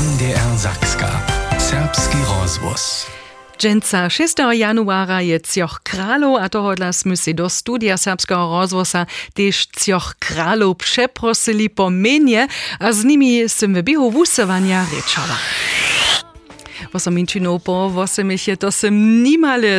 NDR Sakska. Serbski rozvoz. Dżęca 6 januara je Cioch Kralo, a tohodla sme si do studia serbského rozvosa tež Cioch Kralo przeprosili po menie a z nimi som v biehu vusovania Was am Inchinopo, was mich bo dass to sem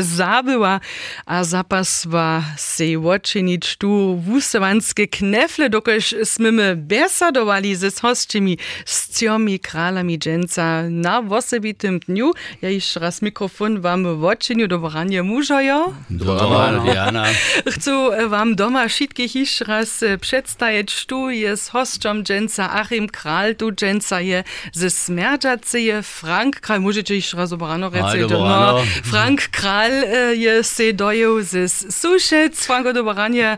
sabe war, a war, se woczynić tu wusewanskie knefle, dokoż smymy besadowali ze hostczymi, z ciomi kralami dżęca na wosebitym dniu. Ja jeszcze raz mikrofon wam woczyniu, dobranie mużojo. Dobranie, Jana. Chcę wam doma wszystkich jeszcze raz przedstawić, tu jest hostczom dżęca Achim Kral, du tu hier, je ze smerdzacyje Frank Kral, może Božičić Razobarano no, Frank Kral e, jest se dojel z Sušec, Franko Dobaranje,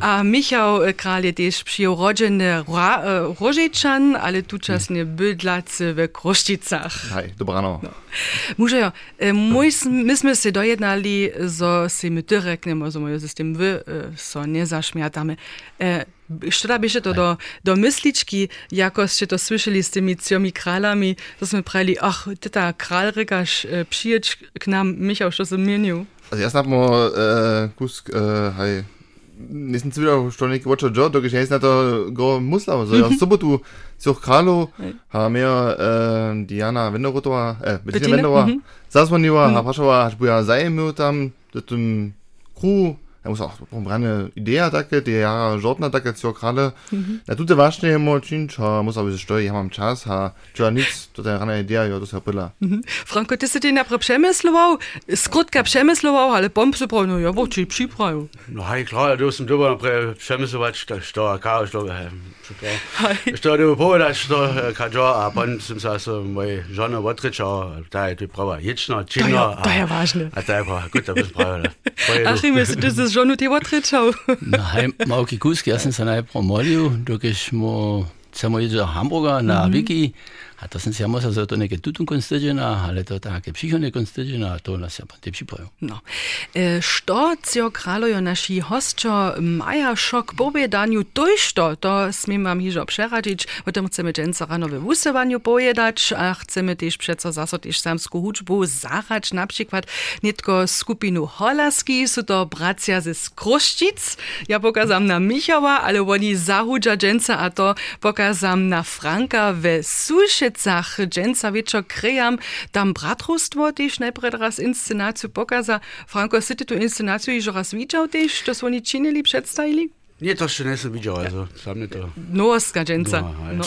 a Michał Kral jest też przyjął rodziny Rožičan, e, ale tu czas nie bydlacy we Krošticach. Hej, dobrano. No. Muszę, e, myśmy się dojednali, że się my dyrektnie możemy z tym wy, so nie zaśmiatamy. Što da biše to do, do myslički, jako ste to słyšeli s tymi ciomi kralami, to sme prali, ach, teta kral rekaš, e, přiječ k nam, Michał, što sam mienil. Also erst smo äh, kus, äh, hej, nisem se videl, što neki vočo džo, dok je na to go muslao. So, ja, v sobotu Cioch Kralo, ha mir äh, Diana Wenderotova, äh, Bettina Wenderova, mhm. zazvonila, ha pašova, hač buja zajemil tam, do tym kru, ja muss auch pombrane Idea takie, die ja żadna takie Cioch Krale. Na tute właśnie mo czynč, ha muss aber stoi, ja mam czas, ha, czuja nic, to ta rana idea, ja, to se pila. Franko, ty si ty napre přemysloval, skrutka přemysloval, ale pomp se prav, no ja, voči připravil. No hej, klar, du som dobar pre přemyslovač, to što kao što što på, da što kan jo, a pon som sa så moj žona votriča, da je det prøver ječner, To je, činner. to je važne. A da je bare, gut, da bist prøver det. Achim, jest das ist žonu tega trečal. Nahaj, malki kuski, jaz sem se najprej promolil, dokaj smo, samo jedel hamburger na mm -hmm. Viki. A to sam ja musel za to neke tutunkom steđena, to tak, psihonekom steđena, a to nas ja pa te. No. E, što cio kralojo naši hostčo maja šok pobjedanju, to je što, to smim vam hižo přeradić, o tom chceme dženca rano ve vusevanju pojedać, a chceme tež přeco zaso tež samsku hudžbu zahać, například netko skupinu Holasky, su to bracia ze ja pokazam na Michała, ale oni zahudža dženca, a to pokazam na Franka ve Suše, Suszecach, dżęca wieczor krejam, tam bratrostwo też najpierw raz inscenację pokaza. Franko, sy ty tu inscenację już raz widział też, to oni czynili, przedstawili? Nie, to še nisem videl, also, sam nie to. No, ale- No.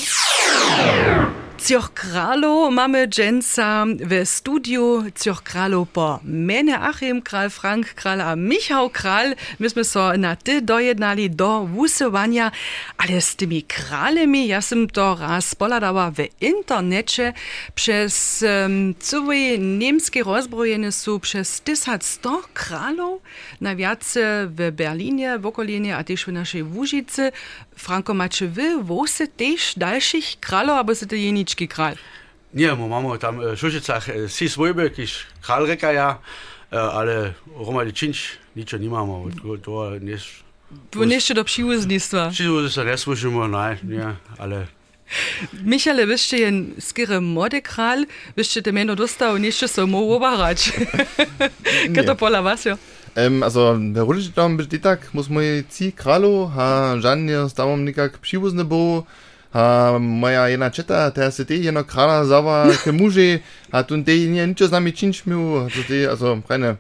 Cioch Kralo mamy dżęca w studiu Cioch Kralo po mene Achim Kral, Frank Kral a Michał Kral. Myśmy so na ty dojednali do wusowania, ale z tymi kralemi, ja sam to raz poladała w internecie przez um, całe niemskie rozbrojenie są przez 1100 kralów, najwiacej w Berlinie, w okolinie, a też w naszej Łużycy. Franko Mačevi, vose tež daljših kralov, ali ste jenički kralj? Ne, imamo tam v Šušicah e, vsi svojbe, ki jih kralj reka, ja, e, ali romaličinč, nič nimamo, to je Nešto do přívoznictva. Přívoznictva neslužimo, ne, ne, ale... Michale, vy jste jen skýre mode král, vy jste jméno dostal, něco se mou obarač. Kto pola vás, jo? Ähm, also, rulić tam być tak, muss mój ci kralu, ha żadnie z tamom nikak przywózny był, ha moja jedna czeta, ta se ty jeno krala zawa ke muži, ha tu ty nie niczo z nami czynć miał, to ty, also, keine,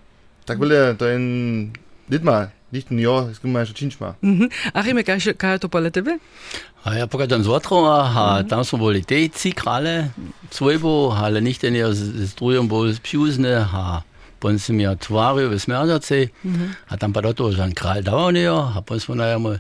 tak wyle, to in Lidma, nicht ein Jahr, es gibt mal schon czynć ma. Mhm. Achime, kaj, kaj to pola tebe? A ja pokazam z Votrova, a tam smo boli te ci krale, svojbo, ale nicht den ja z, drugim bol pšivzne, a Ponsimir Tvarju iz Merdace, mhm. a tam pa do toho žan kralj Davonio, a potom na jemu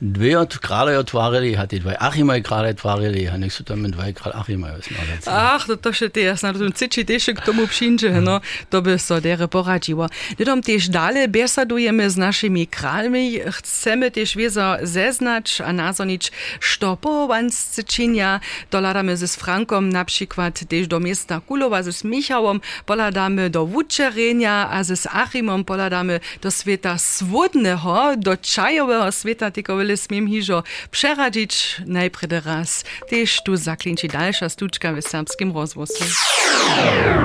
dve od kraljev otvarili, a ti dvaj Ahimaj kralje otvarili, a nek so tam dvaj kralj Ahimaj iz Merdace. Ah, to, to še te, jaz na tom ciči te še k tomu pšinče, no, to bi so dere poradživo. Nedom tež dale besadujeme z našimi kraljmi, chceme tež vezo zeznač, a nazonič, što po vansce činja, doladame z Frankom, na przykład tež do mesta Kulova z Michałom, poladame do Vučery, Renia, a z Achimom poladamy do świata swodnego, do czajowego świata, tylko wiele smiem hiżo przeradzić najpierw raz. Też tu zaklinci dalsza stuczka w serbskim rozwoju.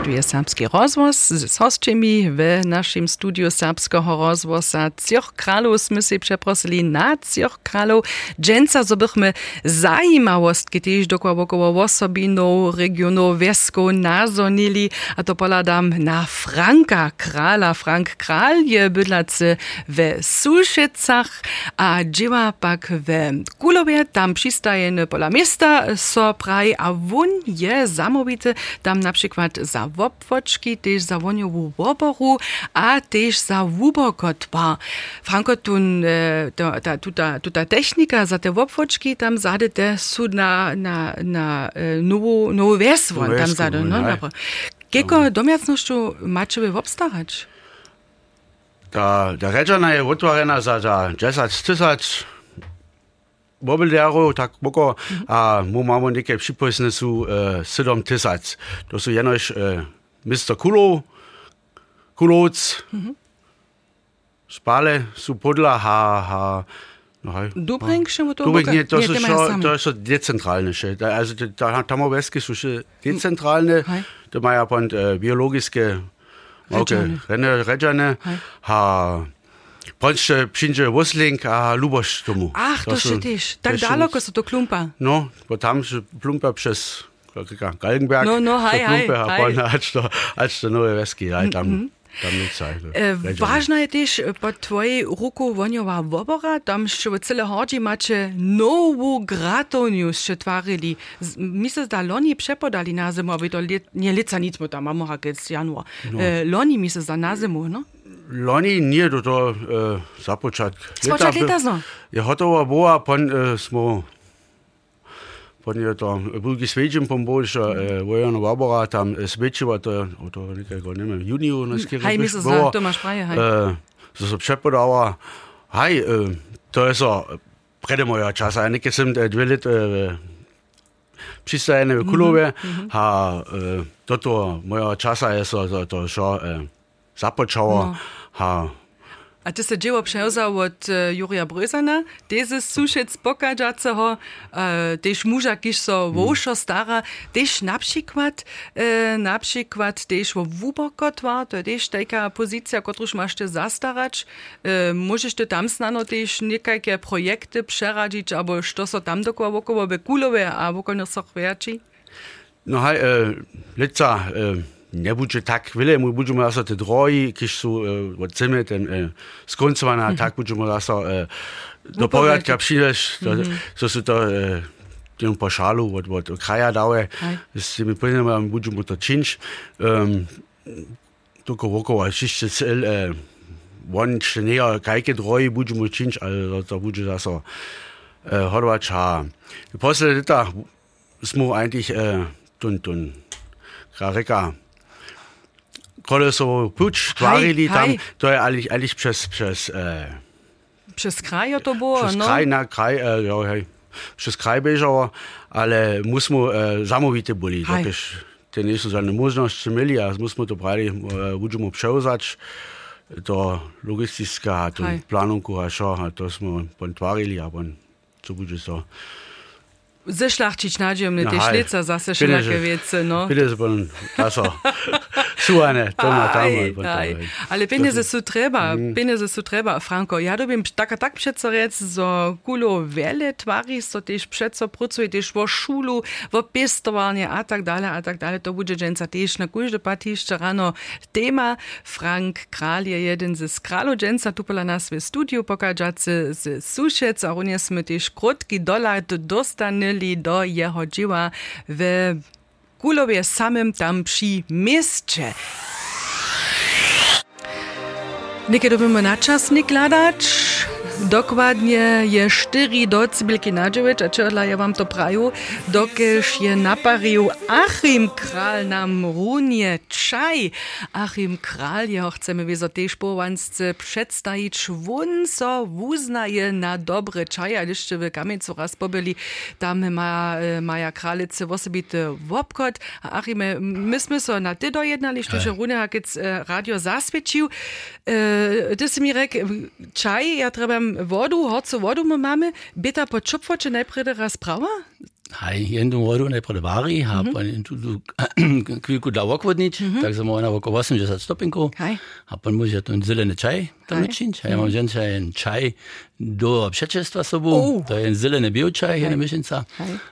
Tu jest serbski rozwóz z hostczymi w naszym studiu serbskiego rozwoza Cioch Kralów. My się przeprosili na Cioch Kralów. Dżęca, so bychmy zajmawostki też dokładnie około osobinów, regionów, wiesków nazonili, a to poladam na Franka Krala. Frank Kral je bydlacy w Sulszycach, a dzieła pak w Kulowie, tam przystaje pola miasta, so praj, a won je zamówity tam na przykład za wopwoczki, też za woniową woboru, a też za wubokotba. Franko, tun, ta, ta, tuta, tuta technika za te wopwoczki tam zade te su na, na, na nową, nową wersję tam zade, no, dobra. Kieko domiacnościu macie wy obstarać? Ta, ta rečana je otvorena za, za 10 tysac mobiljarov, tak moko, a mu neke připojené sú uh, 7 tysac. To sú jenož uh, Mr. Kulo, Kuloc, Spale sú podľa ha, ha, no hej. Dubring mu to Dubring, boka? nie, to Nie, sú te šo, mają sami. to sú decentrálne. Še. Da- Also, da, še decentrálne, Hej. to majú pon uh, biologické Redžane. Rene, Redžane, Hej. ha, Polšče přijde Vosling a Lubosz Luboš tomu. Ach, to, to še tiš. Tako daleko so to klumpa. No, potem že klumpa čez Galgenberg. No, no, haj, haj. Klumpe, haj. Pa na Ačto, Ačto Nove Veski, haj tam. Mm -hmm. E, Ważna jest też e, po twojej ruku woniowa wobora, tam jeszcze w cele chodzi macie nową gratoniu się twarzyli. Mi się zda, loni przepodali na zimu, aby to nie lica nic mu tam, a może januar. No. E, loni mi się zda na zimu, no? Lani nije do to uh, eh, započat. Spočat letazno? Je hotova boa, pa uh, eh, smo Potem je to Bulgi Svečim pomboljša, eh, Vojano Vabora tam eh, Svečeva, to je od tega nekaj, ne vem, juniju nas hm, kjer je bilo. Haj, mislim, da to imaš praje, haj. Eh, so se prepodala, haj, eh, to je so, prede moja časa, ja nekaj sem dve let eh, pristajene v Kulove, mm -hmm. ha, eh, toto moja časa je so, to, to šo, eh, započalo, No. ha, A ty se dzieło przełzał od e, Jurija Brözana, tezy suszec pokażacego, e, też muża, kiż so wołszo stara, też na przykład, e, na przykład też wo wubokotwa, to też taka pozycja, którąż masz ty zastarać, e, możesz ty tam niejakie projekty przeradzić, albo co so tam dokładnie wokoło by kulowe, a wokoło so chwiaci? No hej, e, lica e, nebude tak velemu, budemo rasati droji, ki so uh, e, od zime ten, e, uh, skoncovana, mm -hmm. tako budemo e, no rasati uh, do povratka pšileš, mm -hmm. so se to uh, temu pošalu od, od kraja dave, s temi pojmami budemo to činč. Ehm, um, Tako okolo, čišče cel, eh, on še ne, to bude zase eh, Horvača. Posle leta smo eigentlich äh, tun, tun, kolesovou puč tvarili haj, tam, haj. to je ali, ali przez, przez, e, eh, przez kraj to było? Przez no. kraj, na kraj, e, jo, hej, przez kraj bieżało, ale musimy e, eh, zamówite byli, dokiż te nie są żadne możliwości mieli, a musimy to brali, e, musimy przełzać to logistyska, to planunku, a šo, a to smo pontvarili, a pon, co bude so. Zešlachčič nađem, ne te šlica zase še neke vece, no. Pides bon, aso. Čuvane, to ima tam. Ale peniaze sú treba, mm. peniaze sú Franko. Ja dobím tak a tak přece rec, zo kulo veľa tvári, so tiež přece pracuje, tiež vo šulu, vo pestovanie a tak dále, a tak dále. To bude dženca tiež na kúžde patíšte ráno téma. Frank Král je jeden z kráľov dženca, tu pola nás ve studiu pokažace z sušec a on je sme tiež dolar dostanili do jeho dživa v Kulov je samym tam przy mieście. Nekaj dobimo na časnik, gladač. Dokładnie je 4 decibelki nadźewicz, a czerla ja wam to praju, dokeż je naparił Achim Kral nam runie czaj. Achim Kral, ja chcemy wieso też połansce przedstawić, wun so wuznaje na dobre czaj, a jeszcze w Kamiecu raz pobyli, tam ma, maja kralice osobity wopkot, a Achime, myśmy so na ty dojednali, że Rune hakic radio zaswiecił, ty si mi rek, czaj, ja trebam wodu, horcu wodu my mamy, bita po čupvoče najprede razprava? Hej, jednu vodu najprede vari, ha pa tu, tu kvilku da okvodnič, tak samo ona oko 80 stopinkov, a pa može tu zelene čaj tam načinča. Ja, imam mm. ženča en čaj do obšečestva sobu, uh. to je en zelene bil čaj, ena mešanica.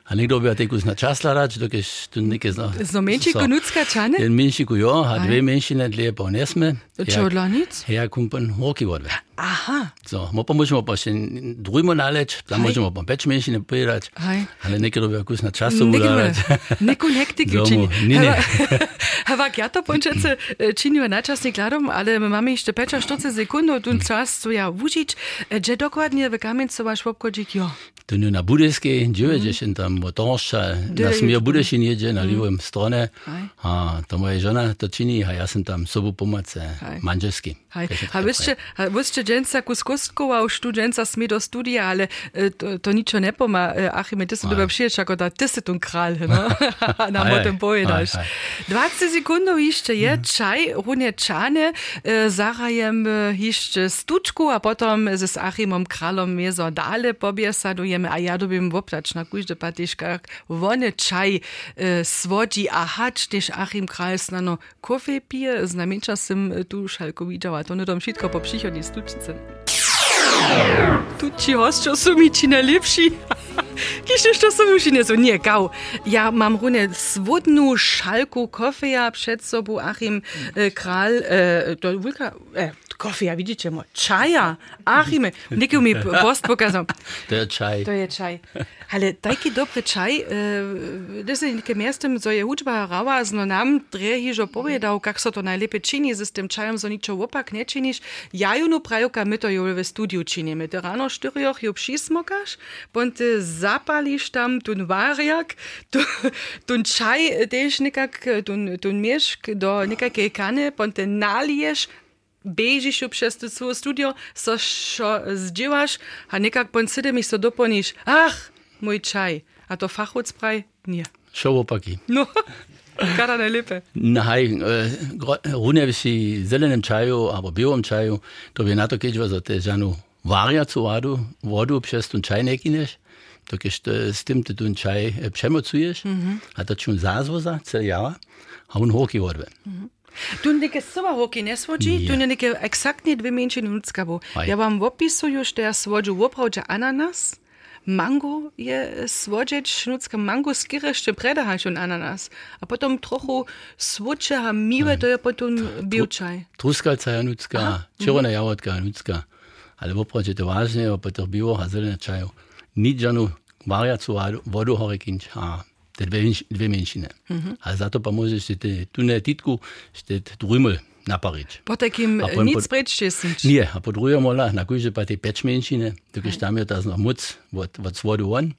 A nekdo bi tekel na časla rač, dokaj tu nekaj zna. Zomenči konutska čane? En menši kujo, a dve menšine dlje pa ne sme. Če odlanic? Ja, ja kumpen roki vodve. Aha. So, mo pa možemo pa še drugimo naleč, tam možemo pa več menšine povedati. Ali nekaj dobijo kus na času. Neko nektik čini. Havak, ja to pončece eh, činijo načasnik gladom, ali imamo ešte peča 40 sekund. pewno ten mm. czas, co ja uczyć, gdzie dokładnie wykamieńcowa szłopko dzikio. To nie na Budyskiej, 90 tam motorsza, na smie Budyszyn jedzie, na lewym stronie. A to moja żona to czyni, a ja jestem tam sobą pomocę, manżelskim. Hej. Ha, veste, ha, veste, dženca Kuskuskova uštu dženca sme do studija, ale e, to, to ničo ne poma, e, Achime, ti se dobe všeč, ako da ti se tu kralj, no? nam o tem povedaš. 20 sekundov je e, zarajem a potem z Achimom kralom mezo dale pobjesadujeme, a ja dobim voprač na kužde patiškah, vone čaj svodi, a hač, tež Achim kralj snano kofe pije, znamenča sem tu šalko videla, to nie nedom šitko po prihodnji stučice. Tuči hostjo so mi či najlepši. Kiszę szczasowiusinę, co nie, gał. Ja mam runę swodną szalku kofeja przed sobą Achim e, Kral, e, to wulka, e, kofeja, vidíte mo, čaja, Achime, nekaj mi post pokazal. To je čaj. To je čaj. Ale taki dobry čaj, e, da se nekem mestem, zo je učba rała, zno nam drehižo povedal, kak so to najlepiej čini, z tym čajem zo ničo opak ne činiš. Ja ju no prajuka, my to jo v studiu činimy. Ty rano štyrioch ju přismokaš, pon ty zapališ tam tun varjak, tu, tun čaj tež nekak, tun, tun mieszk do nekakej kany, pon ty naliješ, bežiš v šestu studio, so šo zdziwaš, a nekak po sedem so doponiš, ah, moj čaj, a to fahoc praj? Nie. Šovopaki. No. Kar ne lepe. Naj, eh, runev si zelenem čaju ali bijelem čaju, to bi na to kečva za težano varjacu vodu, vodu přes ten čaj nekineš, to keš eh, s tem te ten čaj eh, přemocuješ, mm -hmm. a to čun zazvoza, cel java, a on hoki vodve. Mm -hmm. Tu neke sovahoky nesvodži, tu neke eksaktne dve menšiny ľudská bo. Ja vám opisuju, že ja svodžu opravdu ananas, Mango je svodžeč, ľudská mango skirešče predahaš on ananas. A potom trochu svoče a mive, mm. to je potom biočaj. Truskalca je ľudská, červená javodka je ľudská. Ale opravdu to vážne, a potom bivo a zelené čajov. Nič žanu variacu vodu hore kinč. A te dve, menš- dve menšine. Ale za to pa môžeš si te, tu ne titku, ste drumel napariť. Po A potem nic sind. Nie, a po druhé mola, na kúže pa tej pečmenšine, dokiaľ tam je to noch moc od, od svodu von,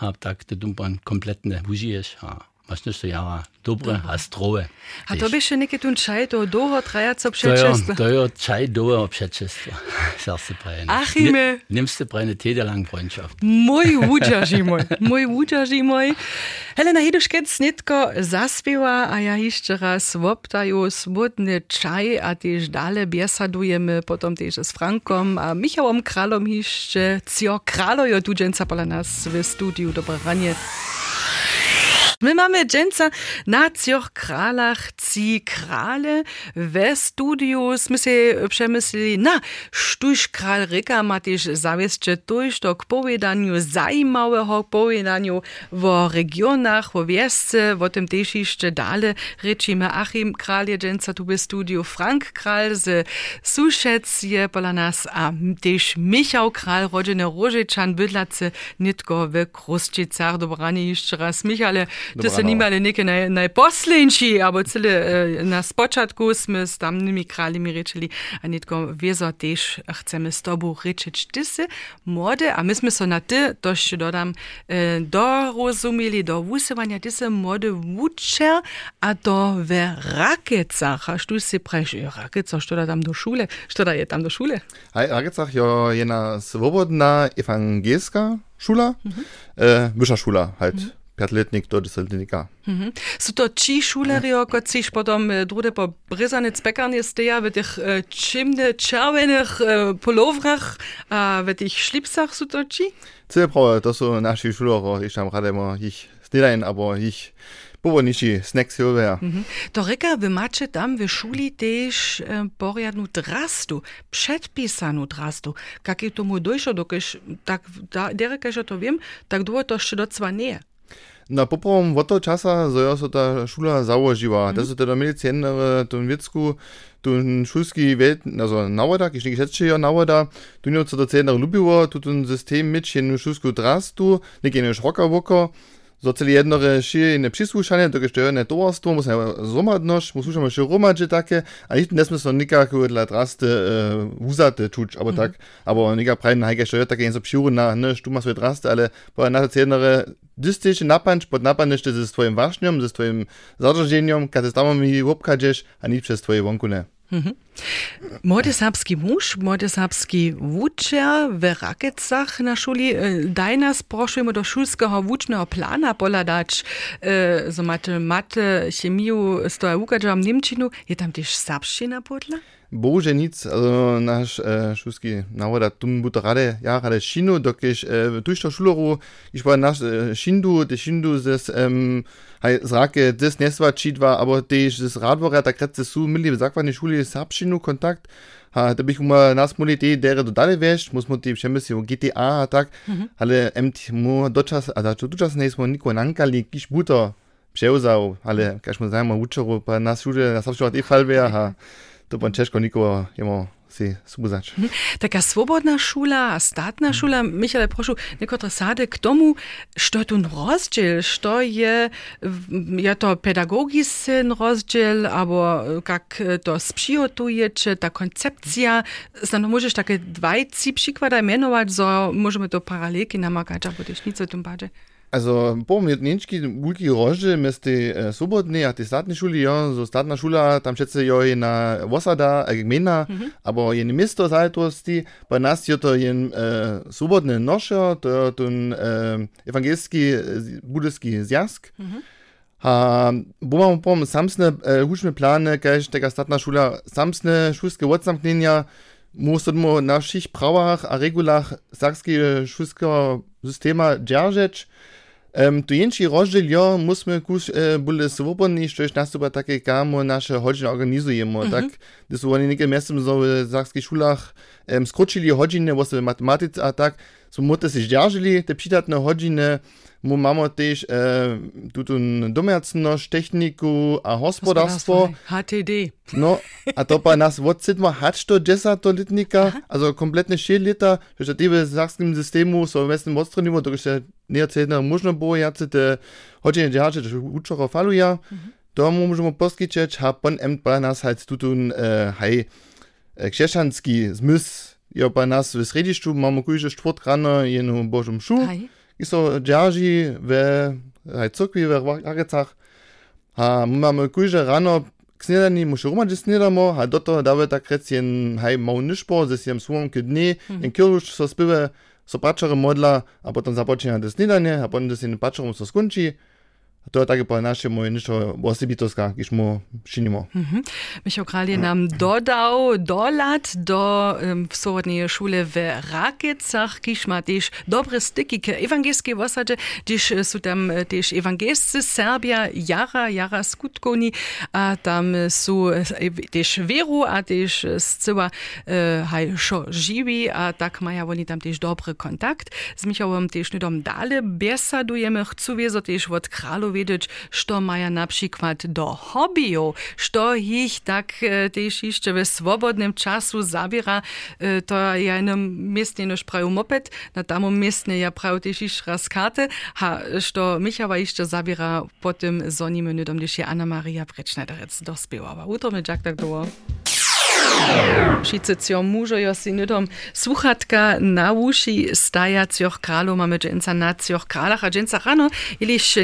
a tak ty dumpan kompletne užiješ a pač nešto java, dobre, a strove. A to bi še nekaj tunčajto, dolgo trajaco predčestva. To je čaj dolgo predčestva, srce pravi. Ahime. Nemste pravi, tede lang Freundschaft. Mój vudja žimoj, moj vudja žimoj. Helena Hiduškec netko zaspiva, a ja išče raz voptajo smutne čaj, a tež dale bjesadujeme, potom tež Frankom, a Michałom Kralom išče, cio kralojo tuđenca pa nas v studiju, dobro ranje. My mamy dżęca na cioch kralach ci krale we studiu. Sme się przemyslili, na, sztuś kral Ryka ma też zawieszcze tuż do k powiedaniu zajmowego powiedaniu w regionach, w wiesce, w tym też jeszcze dalej ryczimy Achim Kral je dżęca tu w studiu, Frank Kral z Suszec je pola nas, a też Michał Kral, rodziny Rożyczan, bydlacy, nitko w Kruszczycach. Dobranie jeszcze raz, Michale, To se nimali neke naj, najposlenjši, abo cele eh, na spočatku sme s tamnimi kraljami rečeli, a netko vezo tež chceme s tobu rečeč ty se mode, a my sme so na ty, to še dodam, eh, dorozumeli do vusevanja ty se mode vučer, a to ve rakecach, a štu si preš, rakecach, što da tam do šule, što da je tam do šule? Hej, Rakecach jo jedna swobodna ewangelska szula, mhm. e, wyższa szula, halt. Mhm. Piatletnik do desetletnika. Mhm. Są to ci szulerio, kot sich potom e, drude po bryzanic pekarnie steja, w tych e, czymne czerwonych e, polowrach, a w tych szlipsach są to ci? Cel prawe, to są nasi szulerio, ich tam rade ma ich stelain, aber ich powolniczy snacks hier mhm. To reka, wy macie tam w szuli też e, porjadnu drastu, przedpisanu drastu. Jak je tomu dojšlo, dokiż tak, da, dereka, że to wiem, tak długo to jeszcze docwa nie. Na poprom od toho časa so so ta šula założyła. Mm. To są teda mieli cenere tu wiecku, tu szulski wiet, also nawoda, kiż nie rzeczy ja nawoda, tu nie co to cenere lubiło, tu ten system mieć jedną szulsku drastu, nie jedną szroka woko, zoceli jednore širine přislušanje, toga što je jedne tovarstvo, musne zromadnoš, muslušamo še romadže take, a ništa ne smisno nikako dla draste uh, uzate čuč, abo tak, abo nika prajna hajka što je na, ne, štuma svoje draste, ale pa na to jednore dystyš napanč pod napanište ze svojim vašnjom, ze svojim zadrženjom, kad se tamo mi obkađeš, a nič přes tvoje vonkune. Mhm. Mąż, młody serbski wuczer w Rakecach na szuli. E, daj nas prosimy do szulskiego wucznego plana poladać, e, so macie matę, chemię, stoja ukadża w Niemczinu. Je tam też serbszczyna podla? Bože nic, also naš e, šulski navoda tum buto rade, ja rade šinu, dokiž e, tušto šuloru, iš pa naš e, šindu, te šindu zes, um, haj zrake, des nesva čidva, aber tež zes radvora, takrat se su mili v zakvani šuli sapšinu kontakt, ha, da bih uma nas moli te dere dodale veš, musmo ti všemesi v GTA, tak, mm -hmm. ale emt mu dočas, a da dočas ne smo niko nankali, kiš buto převzal, ale kaž mu zajmo učeru, pa nas šule, nas sapšinu te falbe, ha, to pan Češko nikogo jemo si spúzać. Taka swobodna szula, statna szula, Michale, proszę, niekotre sady k tomu, što tu rozdziel, što je, je to pedagogiczny rozdziel, albo jak to sprzygotujecie, ta koncepcja, znano możesz takie dwajci przykłady mianować, so możemy to paralelki namakać, albo też nic o tym bardziej. Also, po Mietniczki, wulki rożdy, miesty e, sobotny, a ty statne szuli, jo, so statna szula, tam wszyscy jo je na Wasada, a gmina, mm -hmm. aber je miasto zajetosti, bei nas je to jen e, sobotny noszo, to ten e, ewangelski, e, budyjski zjazd. Mm -hmm. A bo mam pom samsne e, huczne plany, kaž taka statna szula, samsne szulskie odzamknienia, musimy na wszystkich prawach a regulach sakskiego szulskiego systema dzierżeć, Um, tu jenči rozdziel jo, musimy kus e, byle swobodni, što już nas chyba takie kamo nasze godziny organizujemy, mm -hmm. tak? Gdy są oni niekie miastem so w szulach um, skrócili godziny, w matematyce, a tak, so mutte sich dzierżyli te przydatne godziny, mu mamy też e, tutun domiacność, techniku a gospodarstwo. HTD. No, a to pa nas od sidma hać to to litnika, also kompletne 6 liter, że tebe sakskim systemu so westnym odstronimo, to się nie cedna można było jacy te godziny dzierży, że uczoro faluja, to możemy poskiczeć, a pon emt pa nas halt tutun e, hej, krzeszanski zmysł, jo pa nas w središću mamy kujże czwort rano jenu bożum szu. Hej איסו ג'ארג'י והצוקוי והארצח. המאמה קויג'ה רנו Snedani mušuruma že snedamo, a do toho dáve tak rec jen haj maunišpo, ze siem sumom k dni, mhm. jen kyruž so spive, so pačare modla, a potom započína do snedanie, a potom do sin pačarom so skončí, to je také po našemu niečo osobitoská, když mu činimo. Mhm. Michał Kralje nam dodał dolat do um, w sorodnej szule w Rakiecach, když ma też dobre styki k ewangelskiej wosadzie, když są tam też ewangelscy Serbia jara, jara skutkoni, a tam są też wieru, a też zcyła e, haj szo žiwi, a tak mają oni tam też dobry kontakt. Z Michałem też nudom dale besadujemy, chcą wiezo też od wiedzieć, što maja na przykład do hobbyów, što ich tak e, też jeszcze w swobodnym czasu zabiera, e, to ja jednym miestnie noż prawie moped, na tamom miestnie ja prawie też jeszcze raz karty, ha, što Michała jeszcze zabiera po tym zoni minutą, gdyż je Anna Maria Brecznerec dospiewała. Utro mi jak tak było. Wszyscy mužojo si nudom słuchatka na uši stajacioch kralov mamy dżęca na cioch kralach, a dżęca rano, iliż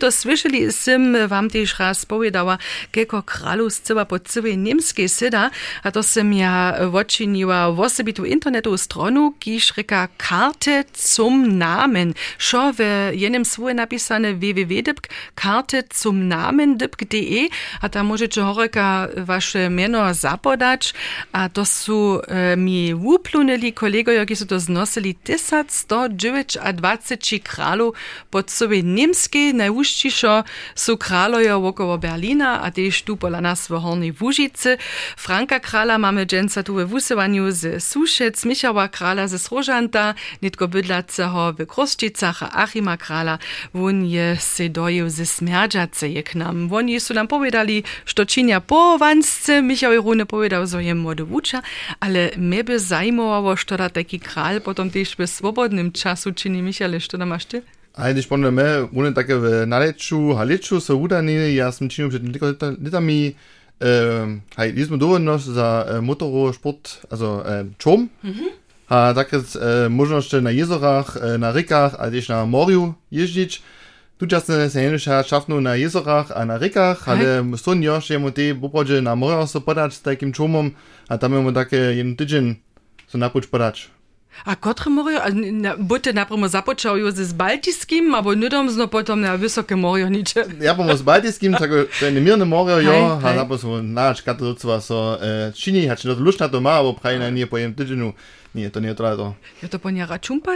to słyszeli, sim wam też raz powiedziała, kieko kralu z po całej niemskiej syda, a to sim ja woczyniła w osobitu internetu stronu, kiż ryka karte zum Namen. Szo w jenem swoje napisane www.karte zum Namen.de, a tam możecie horyka wasze miano zapodać, poznać, a to są e, mi uplunęli kolegowie, którzy to znosili 1129 kralów pod sobie niemskie, najwyższe są kralowie wokoło Berlina, a też tu pola nas w Hornej Wóżicy. Franka krala mamy dżęca tu we wusywaniu z Suszec, Michała krala ze Srożanta, nitko bydlaceho w Kroszczycach, a Achima krala, on je se dojeł ze Smerdżace, jak nam. Oni są nam powiedzieli, co czynia po Wansce, Michał Jeruny powiedział zo je młody wucza, ale mnie by zajmowało, da taki kral potom też w swobodnym czasu czyni. Michale, što da masz ty? A když podle mě, ono také v Naleču, Haleču se udani, já jsem činil před několika litami, äh, hej, jsme dovolnost za äh, Motorsport, also äh, Čom. Mhm. A také äh, možnost na jezorach, äh, na rikach, a też na moriu jeździć. Tuczasne seniorysza szafnu na jezorach a na rekach, ale sonio jemu te poprodzie na morze so podać z takim czumom, a tam jemu takie jeden tydzień so napócz podać. A kotre morjo, bote napremo započal jo z Baltijskim, abo nudom zno potom na visoke morjo niče. ja bomo z Baltijskim, tako je nemirne morjo, jo, a napo smo nač katolcva so eh, čini, hač ne odlučna doma, abo pravi na pojem tydžinu. Nije, to nije to. Jo to ponja račun pa.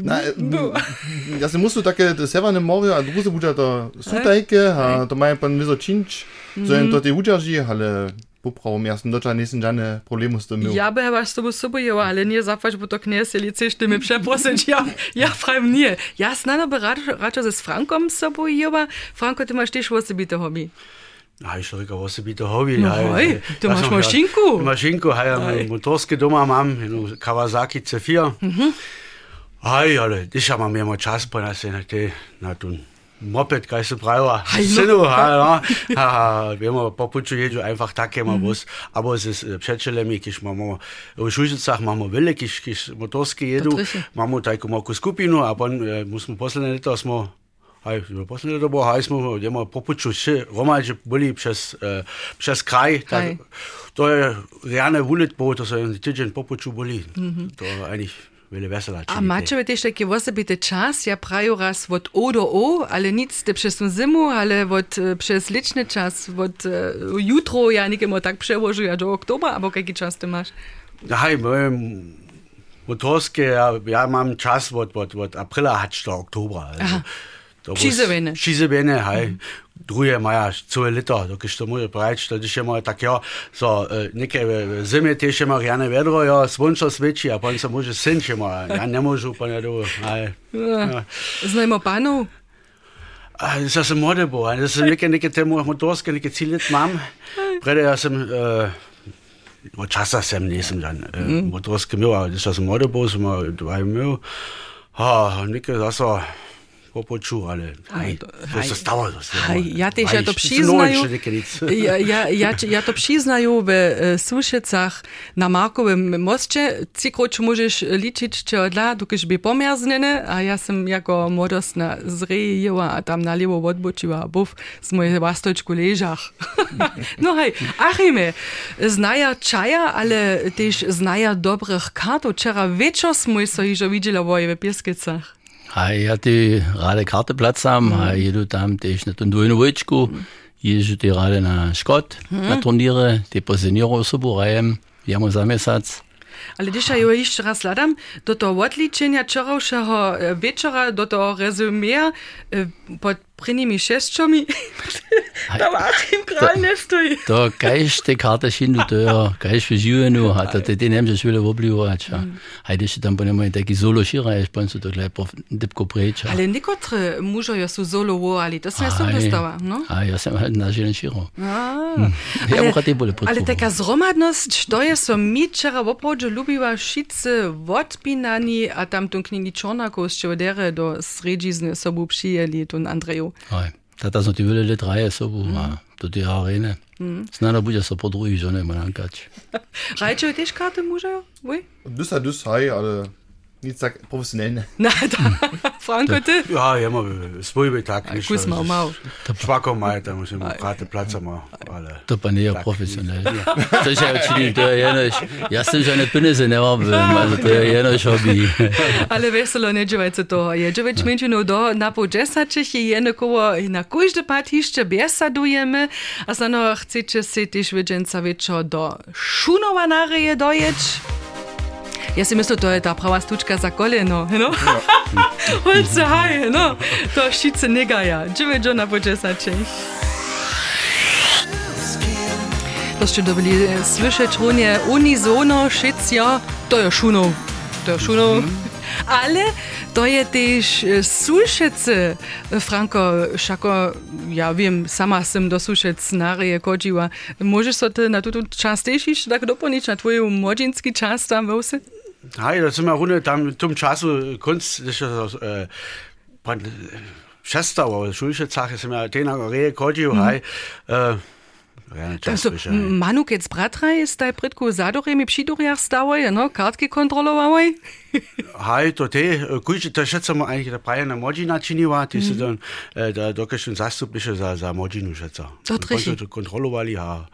Na, no. ja se musu také to severne morjo, a druze budža to sutajke, a to mają pan vyso činč, so jen to te udžaži, ale popravom, ja som doča nisem žádné problémy s tím. Ja by vás to sobojo, ale nie zapać, bo to knies je lice, ty mi przeprosić, ja, ja prajem nie. Ja znano by radšo s Frankom sobojo, Franko, ty máš tiež osobité hobby. Ja, ich rücke osobité hobby. No, ja, hoj, du máš mašinku. Mašinku, ja, motorské doma mám, Kawasaki C4. Mhm. Hej, ale det er man mere čas på, når det, når du Moped, kaj se pravi, synu, ha, ha, vemo, po puču jeđu einfach také ma bus, abo s přečelemi, kiž mamo, v Šužicach mamo vele, kiž, kiž motorski jedu, mamo tajku malku skupinu, a pon, musimo posledné leto smo Hej, posledné dobo, hej, smo, idemo po puču, še romadže boli uh, přes kraj, tak to je reálne ulit, bo to se týden po puču boli, mm -hmm. to eigentlich wiele wesela. A macie wy też taki osobity czas? Ja praju raz od O do O, ale nic te tą zimu, ale od, przez liczny czas, od uh, jutro, ja nikemo tak przełożu, ja do oktobra, albo jaki czas ty masz? Hej, moje motorskie, ja, ja mam czas od, od, od aprila aż do oktobra. Šizovene. Šizovene, hej. Mm. Druhé druje imajo celo leto, dok što morajo praviti, što diše imajo tako, so e, neke zime teše imajo, ja ne vedro, jo, sončno sveči, a pa se može senče imajo, ja ne možu pa ne dobu. Ja. Znajmo panov? Zdaj sem mode bo, zdaj sem neke, neke temu motorske, neke cilje imam. Prej ja sem... E, uh, od časa sem nisem dan e, mm. motorski imel, ali sem mode bo, sem dva imel. Oh, nekaj zaso popoczu, ale hej, to się stało. Hej, ja też ja to przyznaju, ja, ja, ja, ja to przyznaju w e, Suszycach na Markowym moście. Cikroć możesz liczyć, czy dla, dokiż by pomierznene, a ja sam jako młodostna zrejęła, a tam na lewo odboczyła, bów z mojej włastoczku leżach. no hej, Achime, znaja czaja, ale też znaja dobrych kartów. Wczoraj wieczór smo so już widzieli w Pieskicach. Hej, ja ty rade karteplatz haben, mm. hej, jedu tam też na Tunduinu Wojčku, ježu ty rade na Škot, mm. na turniere, ty pozeniero soburajem, jamo za mesiac. Ale když ja jeszcze raz ladam, do toho odličenia wczorajszego wieczora, do toho rezumea pod prvnými šesťomi, Da war Achim Kral nicht stoi. Da gehst die Karte hin du da, gehst für nur, hat er den nehmen sich wieder wobbli hat ja. Heute ist dann bei mir der solo Schira, ich bin so da gleich auf Dipko Brecha. Ale nikotre mužo jo su solo wo ali, to se so dostała, no? Ah, ja, sam halt na želen Schira. A, Ja, ale, bo te bole ale pod. taka zromadnosť, to je so mi včera opravdu ľubila šice odpinani a tam tu knini Čornakov z Čevodere do sredžizne sobu přijeli, はい、ただその TV를 드라에 서부 마 tudi arene. Mm. Znana budja so podružene, manjkač. Rajčejo težko, da možejo? Dusaj, dusaj, ja, ali... Nicht sag professionellen. Na, da, Franco, ty? Ja, ja mam spójby tak. Niż, Kus mał, mał. Szpako maj, tam musimy praty placa ma, ale... To pan nie tak, profesjonell. To jest ja uczynił, to ja jenoś, ja z tym żadne pieniądze nie robię, ale to ja jenoś hobby. Ale weselo nie dziewice to je. Dziewięć minut do na po dziesięciach i jednakowo na każdy pat jeszcze biesadujemy, a zano chcecie się też wiedzieć, co do szunowa nareje dojeć. Ja si myslím, to je ta prava stučka za koleno, no? Holce haj, no? To šice negaja. Dživač na po desačích. To ste dobili slyšeć runie unisono šicia, to je šunov. To je šunov. Ale to je też e, Sulšece, E, Franko, šako, ja wiem, sama sem do Sulšec nareje kodziła. Możesz so ty na tuto czas też iść tak doplnić na twoją młodzieński czas tam w Hej, da sind wir runde tam zum času kunst, das ist so, äh, pan, Šestava, šulše cache, sem ja tena reje kodil, hej, äh, ja, čas Also, više, Manuk jetzt bratraj, staj pritku zadore mi pšidurjach stawaj, no, kartki kontrolowałaj? Hej, to te, kujče, to šecamo eigentlich da prajena modžina činiva, ti se dan, äh, da dokaž ten zastupniše za, za modžinu. To triši. To kontrolovali, ha,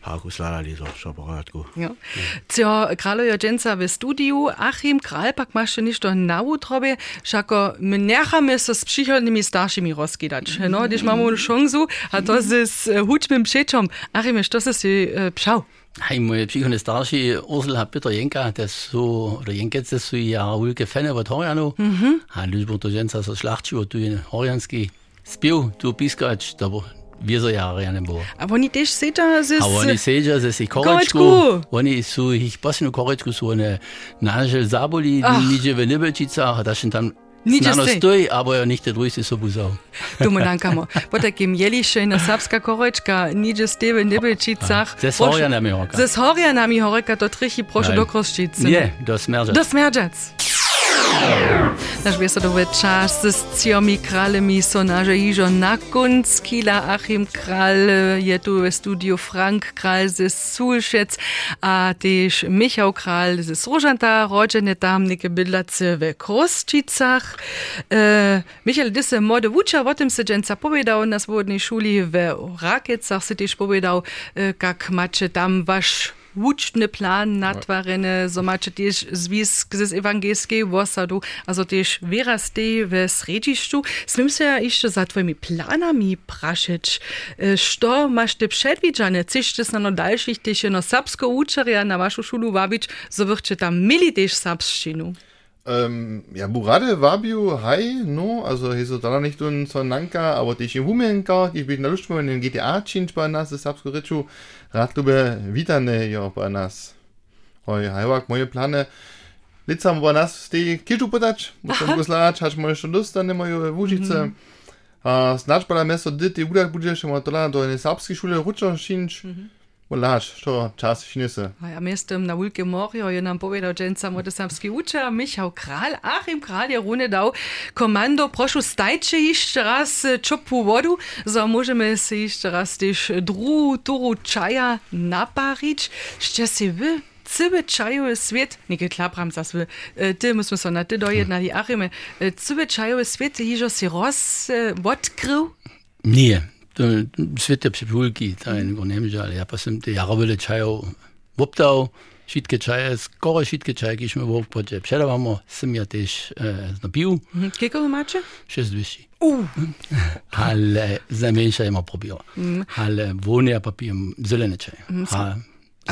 ha, kusladali, so, so poradku. Ja. Cio kralojo dženca v studiu, Achim Kral pak maš nič to na utrobe, šako my nechamy so s přichodnymi staršími rozkidać. No, když máme šancu, a to s uh, hudźbym przeczom. Achim, što se si uh, pšał? Hej, moje psychone starší Ursula Peter Jenka, der so, oder Jenka, der so ja ulke Fenne od Horjanu. Ha, Lüsburg to ženca so šlachčivo, tu je Horjanski spiev, tu piskač, da bo vizo ja rejane bo. A oni też seča z... A oni seđa ze si Korečku. korečku, oni su ih pasinu korečku su one nažel zaboli, Ach. niđe v Nebelčicach, a da še tam Niđe Znanost si. stoji, aber ja nicht drugi si sobuzal. Tu mu nankamo. Potakim Jelišina, Sapska Korečka, niđe Steve Nebelčicah. Ze Sorja nami horeka. Ze Sorja nami horeka, to trihi prošu do Kroščice. Je, do Smerđac. Do Smerđac. Naš biesadowy czas z ciomi kralemi so nasze iżo na kunc. Kila Achim Kral je tu w studiu Frank Kral ze Sulszec, a też Michał Kral ze Srożanta, rodzene tam neke bydlace w Krosčicach. E, Michał, dyse młody wucza, o tym se dżęca powiedział na swobodnej szuli w Rakiecach, se też powiedział, e, jak macie tam wasz Wuczny plan natwarene, so macie też zwisk z ewangelskiej wosadu, also też wyraz tej w sredziszczu. Smim się jeszcze za twoimi planami. E, Što masz ty przedwidziane? Chcesz ty na no dalszych też no sabsko uczeria na waszą szulu wabić, so wychcie tam mieli też sabszczynu. Ähm, ja, Burade Wabiu, hi, no, also hier so da nicht un so Nanka, aber die in Humenka, ich bin Lust in den GTA Change bei nas, das hab's gerichu, Radlube Vitane, ja, bei nas. Hoi, hajwak, moje plane. Licam bei nas, die Kirchu podać, musam go slać, hasz moje schon Lust, dann immer jo Wujice. A snacz bei mesto dit, die udak budeš, ma tola do eine sabski Schule rutscher schinč. Volaš, to čas šinese. A ja miestem na Wulke Morio je nam povedal dženca modesavski učer Michał Kral, Achim Kral je rune dał komando, prošu stajče jeszcze raz čopu vodu, so możemy se jeszcze raz też dru turu čaja naparić. Šće si wy? Cyby čajowy svět, nieke klapram zas wy, e, ty musimy so na ty dojednali, Achime, e, cyby čajowy svět, hižo si roz e, odkrył? Nie, svete připulky, tady nebo nemže, ale já pa jsem ty jarobile čajov voptal, šitke čaje, skoro šitke čaje, když jsme v obchodě předáváme, jsem já tež e, nabil. Koliko máte? Šest vyšší. Uh. ale za menše ima probila. Mm. Ale vonja pa pijem zelene čaje. Mm. A,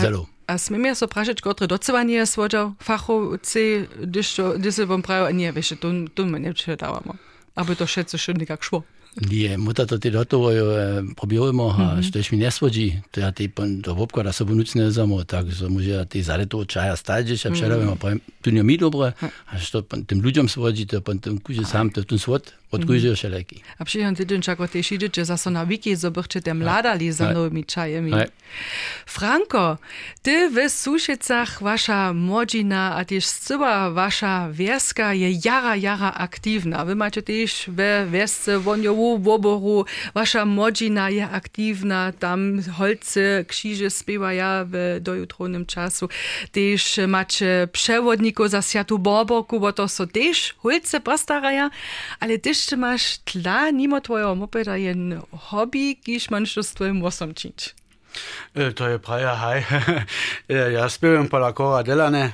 zelo. A smem jaz vprašati, kotre docevanje svojo fahovci, když se vam pravijo, ne, veš, to, to me ne předávamo. Aby to še se še nekako šlo. Ние мутата ти дотовој пробивајмо, а што ми не своджи, тоа ти пон до вопка да се понуцне замо, так за може ти заре тоа чаја стајдеш, а вчера вема, па ту не ми добро, а што пон тим луѓам своджи, пон тим куќе сам, тим свот, odkúže všelijaký. A przyjechał tydzień czego ty siedzicie za so na wiki, zobaczycie mladali za nowymi czajami. Franko, ty w Suszicach wasza młodzina, a też chyba wasza wieska je jara, jara aktywna. Wy macie też we wiesce woniowu, woboru, wasza młodzina je aktywna, tam holce, krzyże spiewaja w dojutronym czasu. Też macie przewodników za Światu Boboku, bo to so też holce postaraja, ale też ty masz tla, nimo twojego mopeda jen hobby, kiż manš to z twoim łosom czynić. E, To je praja, haj. E, Ja spiewam po la Cora Delane.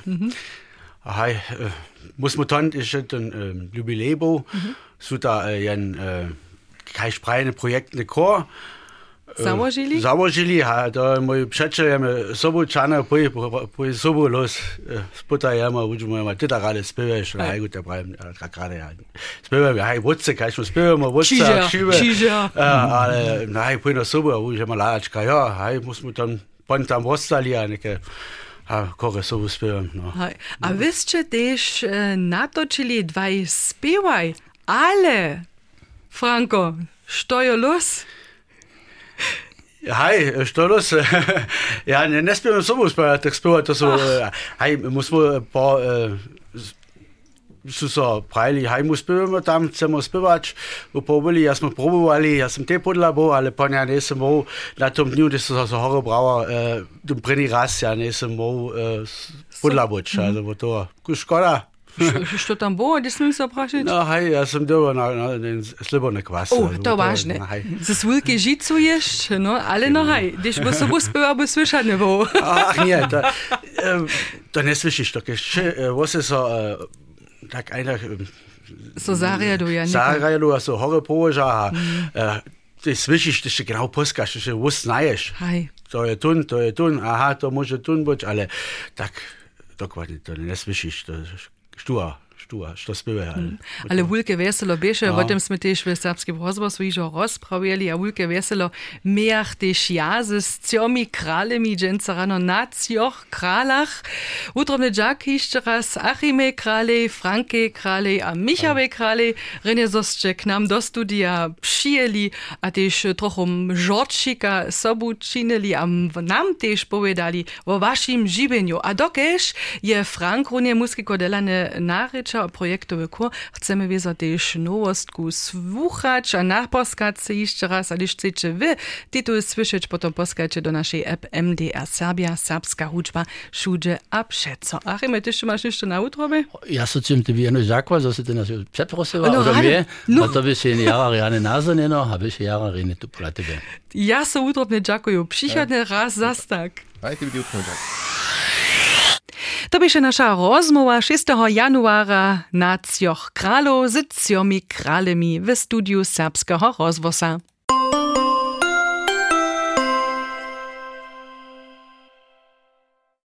Haj, e, musimy tont jeszcze ten e, jubilej był. Su da e, jen e, kaj sprajne projektny kor. Zamožili? Zamožili, a to mój przeczem sobu czana po po sobu los spotajama uđmujemo. Ti da gale spevaš, a ajgu te pravim, kakare ja. Spevam ja, aj vodce, kaj smo spevamo, vodce, šive. Ale no, naj pojno sobu, uđemo lačka, ja, aj smo tam pon tam ostali, a neke a koga sobu spevam. No. A vi ste tež e, natočili dvaj spevaj, ale, Franko, što je los? Haj, Štoros, ja, ne, ne spijem samo uspevati, tako spevati, to so, ah. Eh, haj, mu smo eh, po, eh, su so pravili, haj mu spevamo, tam chcemo spevač, upobili, ja smo probovali, ja sam te podla bo, ali pa ja nisem bol na tom dnju, gdje so se horo brava, eh, prvi raz ja nisem bol eh, podla boč, ali bo to, škoda. Što- tam było, gdje smim se oprašiti? No, hej, ja sam dobil na, na den sliborny kwas. O, also, to ważne. no, hej. Ze svulke žicuješ, no, ale no haj, když by sobu spiewał, by słyszać nie było. Ach nie, to, to nie słyszysz, to e, was jest so, e, tak einer, e, So zariaduje, nie? Sarah, du hast so hore położa, e, ty słyszysz, ty się genau poskasz, ty się uznajesz. Haj. To je tun, to je tun, aha, to może tun być, ale tak, dokładnie, to nie słyszysz, to sztua, štua, što spievajú. Mm. Ale wulke veselo beše, No. o tem sme tiež v Serbském rozhlasu již rozpravili a wulke veselo miach tiež ja s ciomi kralemi dženca rano na cioch kralach. Utrobne džak ešte raz Achime kralej, Franke kralej a Michave kralej. Rene zosče k nám do studia přijeli a tiež trochu žorčika sobu činili a nám tiež povedali o vašim živeniu. A dokež je Frank runie muskiko delane nareča o projektowy kur, chcemy wiedzą też nowostku słuchać, a naposkać się jeszcze raz, a když chcecie wy tytuł słyszeć, potom poskajcie do naszej app MDR Serbia, serbska hudžba, všude a přeco. Achime, ty jeszcze masz jeszcze na utrobie? Ja so čim ti vieno žakva, zo si te nas přeprosila, No, no, rade, mnie, no. no. to by się jara riane nazoneno, a by się jara rine tu pola tebe. Ja so utrobne dziękuję, przychodny raz zas tak. Aj, ty vidíš utnúť. To byše nasza rozmowa 6. januara na Cioch Kralo z ciomi kralemi w studiu Serbskiego rozwosa.